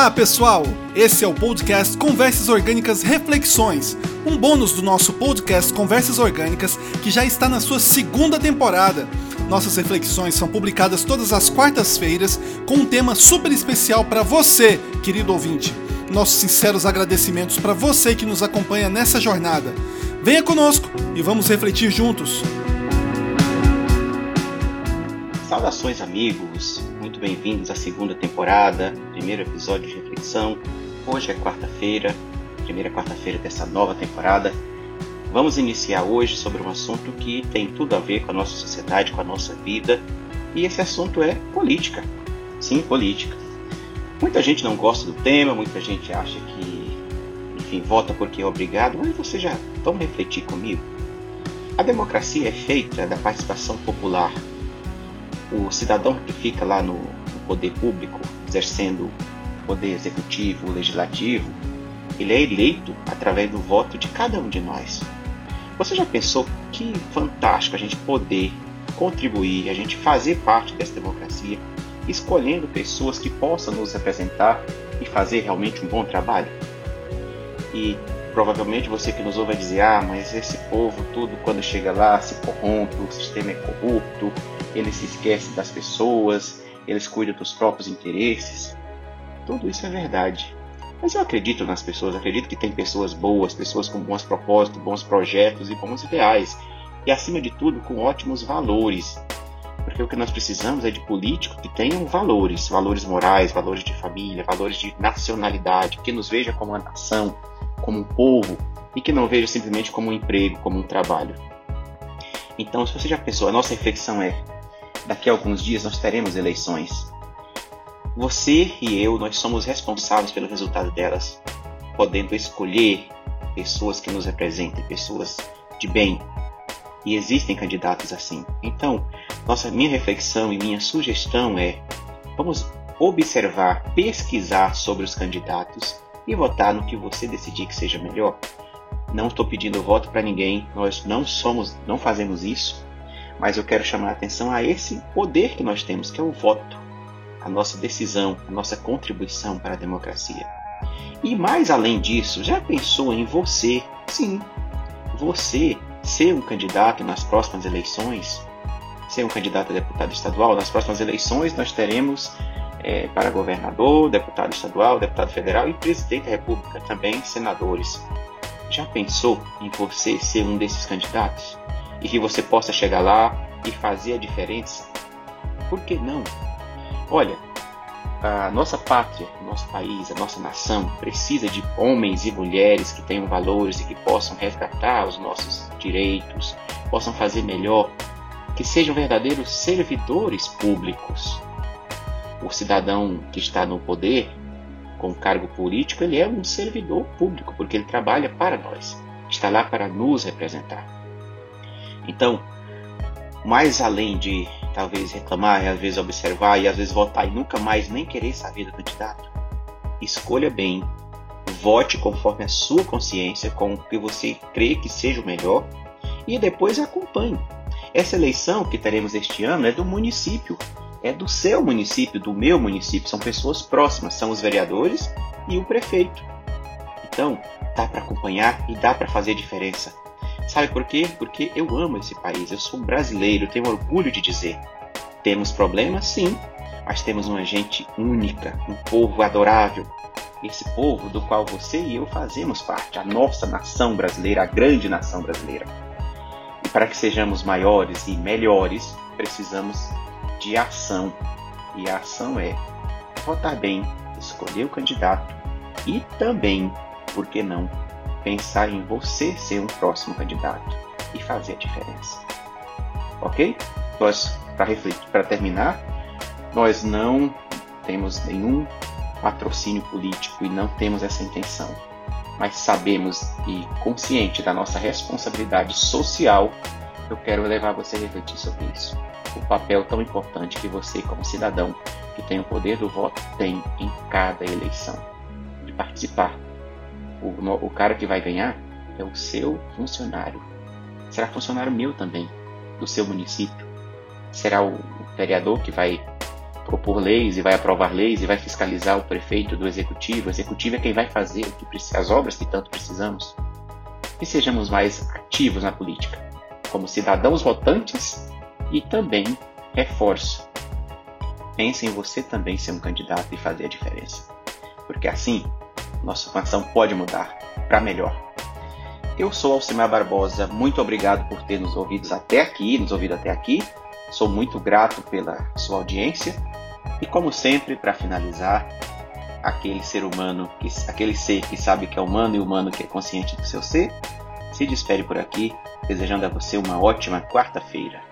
Olá, pessoal! Esse é o podcast Conversas Orgânicas Reflexões, um bônus do nosso podcast Conversas Orgânicas que já está na sua segunda temporada. Nossas reflexões são publicadas todas as quartas-feiras com um tema super especial para você, querido ouvinte. Nossos sinceros agradecimentos para você que nos acompanha nessa jornada. Venha conosco e vamos refletir juntos. Saudações, amigos! Muito bem-vindos à segunda temporada, primeiro episódio de reflexão. Hoje é quarta-feira, primeira quarta-feira dessa nova temporada. Vamos iniciar hoje sobre um assunto que tem tudo a ver com a nossa sociedade, com a nossa vida, e esse assunto é política. Sim, política. Muita gente não gosta do tema, muita gente acha que, enfim, vota porque é obrigado, mas você já vamos refletir comigo. A democracia é feita da participação popular o cidadão que fica lá no, poder público, exercendo poder executivo, legislativo, ele é eleito através do voto de cada um de nós. Você já pensou que fantástico a gente poder contribuir, a gente fazer parte dessa democracia, escolhendo pessoas que possam nos representar e fazer realmente um bom trabalho? E provavelmente você que nos ouve vai dizer: ah, mas esse povo, tudo quando chega lá se corrompe, o sistema é corrupto, ele se esquece das pessoas, eles cuidam dos próprios interesses. Tudo isso é verdade. Mas eu acredito nas pessoas, acredito que tem pessoas boas, pessoas com bons propósitos, bons projetos e bons ideais. E acima de tudo, com ótimos valores. Porque o que nós precisamos é de políticos que tenham valores, valores morais, valores de família, valores de nacionalidade, que nos veja como uma nação, como um povo e que não veja simplesmente como um emprego, como um trabalho. Então, se você já pensou, a nossa reflexão é: daqui a alguns dias nós teremos eleições. Você e eu, nós somos responsáveis pelo resultado delas, podendo escolher pessoas que nos representem, pessoas de bem. E existem candidatos assim. Então, nossa minha reflexão e minha sugestão é: vamos observar, pesquisar sobre os candidatos e votar no que você decidir que seja melhor. Não estou pedindo voto para ninguém, nós não somos, não fazemos isso mas eu quero chamar a atenção a esse poder que nós temos, que é o voto, a nossa decisão, a nossa contribuição para a democracia. E mais além disso, já pensou em você? Sim, você ser um candidato nas próximas eleições, ser um candidato a deputado estadual. Nas próximas eleições nós teremos é, para governador, deputado estadual, deputado federal e presidente da República, também senadores. Já pensou em você ser um desses candidatos? E que você possa chegar lá e fazer a diferença? Por que não? Olha, a nossa pátria, nosso país, a nossa nação precisa de homens e mulheres que tenham valores e que possam resgatar os nossos direitos, possam fazer melhor, que sejam verdadeiros servidores públicos. O cidadão que está no poder, com cargo político, ele é um servidor público, porque ele trabalha para nós, está lá para nos representar. Então, mais além de talvez reclamar, às vezes observar e às vezes votar e nunca mais nem querer saber do candidato, escolha bem, vote conforme a sua consciência, com o que você crê que seja o melhor e depois acompanhe. Essa eleição que teremos este ano é do município, é do seu município, do meu município, são pessoas próximas, são os vereadores e o prefeito. Então, dá para acompanhar e dá para fazer diferença. Sabe por quê? Porque eu amo esse país, eu sou brasileiro, tenho orgulho de dizer. Temos problemas, sim, mas temos uma gente única, um povo adorável. Esse povo do qual você e eu fazemos parte, a nossa nação brasileira, a grande nação brasileira. E para que sejamos maiores e melhores, precisamos de ação. E a ação é votar bem, escolher o candidato e também, por que não, pensar em você ser um próximo candidato e fazer a diferença. Ok? Nós, para terminar, nós não temos nenhum patrocínio político e não temos essa intenção. Mas sabemos e consciente da nossa responsabilidade social, eu quero levar você a refletir sobre isso. O papel tão importante que você, como cidadão que tem o poder do voto, tem em cada eleição. De participar o, o cara que vai ganhar é o seu funcionário. Será funcionário meu também, do seu município. Será o vereador que vai propor leis e vai aprovar leis e vai fiscalizar o prefeito do executivo. O executivo é quem vai fazer as obras que tanto precisamos. E sejamos mais ativos na política, como cidadãos votantes e também reforço. Pense em você também ser um candidato e fazer a diferença. Porque assim, nossa nação pode mudar para melhor. Eu sou Alcimar Barbosa, muito obrigado por ter nos ouvido até aqui, nos ouvido até aqui. Sou muito grato pela sua audiência e como sempre, para finalizar, aquele ser humano, que, aquele ser que sabe que é humano e humano que é consciente do seu ser, se despede por aqui, desejando a você uma ótima quarta-feira.